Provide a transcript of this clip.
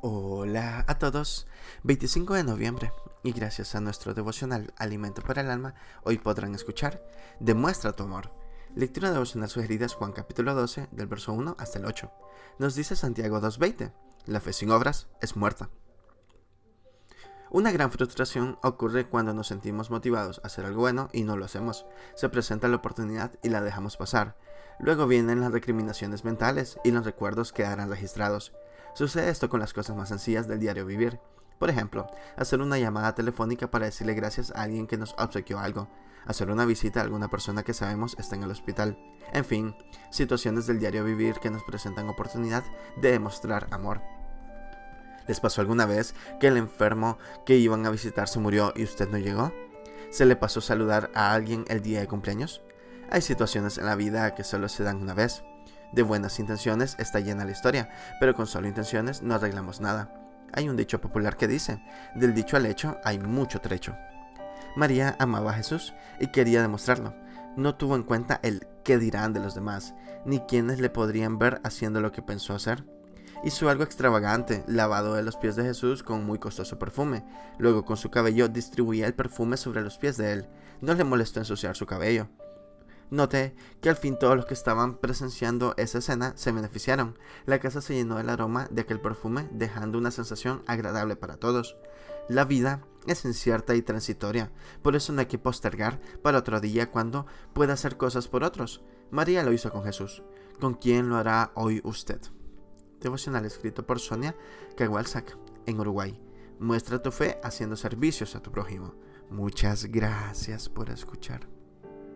Hola a todos, 25 de noviembre y gracias a nuestro devocional Alimento para el Alma, hoy podrán escuchar Demuestra tu amor. Lectura devocional sugerida Juan capítulo 12 del verso 1 hasta el 8. Nos dice Santiago 2.20, la fe sin obras es muerta. Una gran frustración ocurre cuando nos sentimos motivados a hacer algo bueno y no lo hacemos. Se presenta la oportunidad y la dejamos pasar. Luego vienen las recriminaciones mentales y los recuerdos quedarán registrados. Sucede esto con las cosas más sencillas del diario vivir. Por ejemplo, hacer una llamada telefónica para decirle gracias a alguien que nos obsequió algo, hacer una visita a alguna persona que sabemos está en el hospital. En fin, situaciones del diario vivir que nos presentan oportunidad de demostrar amor. ¿Les pasó alguna vez que el enfermo que iban a visitar se murió y usted no llegó? ¿Se le pasó saludar a alguien el día de cumpleaños? Hay situaciones en la vida que solo se dan una vez. De buenas intenciones está llena la historia, pero con solo intenciones no arreglamos nada. Hay un dicho popular que dice, del dicho al hecho hay mucho trecho. María amaba a Jesús y quería demostrarlo. No tuvo en cuenta el qué dirán de los demás, ni quienes le podrían ver haciendo lo que pensó hacer. Hizo algo extravagante, lavado de los pies de Jesús con muy costoso perfume. Luego con su cabello distribuía el perfume sobre los pies de él. No le molestó ensuciar su cabello. Noté que al fin todos los que estaban presenciando esa escena se beneficiaron. La casa se llenó del aroma de aquel perfume, dejando una sensación agradable para todos. La vida es incierta y transitoria, por eso no hay que postergar para otro día cuando pueda hacer cosas por otros. María lo hizo con Jesús. ¿Con quién lo hará hoy usted? Devocional escrito por Sonia Kawalsak en Uruguay. Muestra tu fe haciendo servicios a tu prójimo. Muchas gracias por escuchar.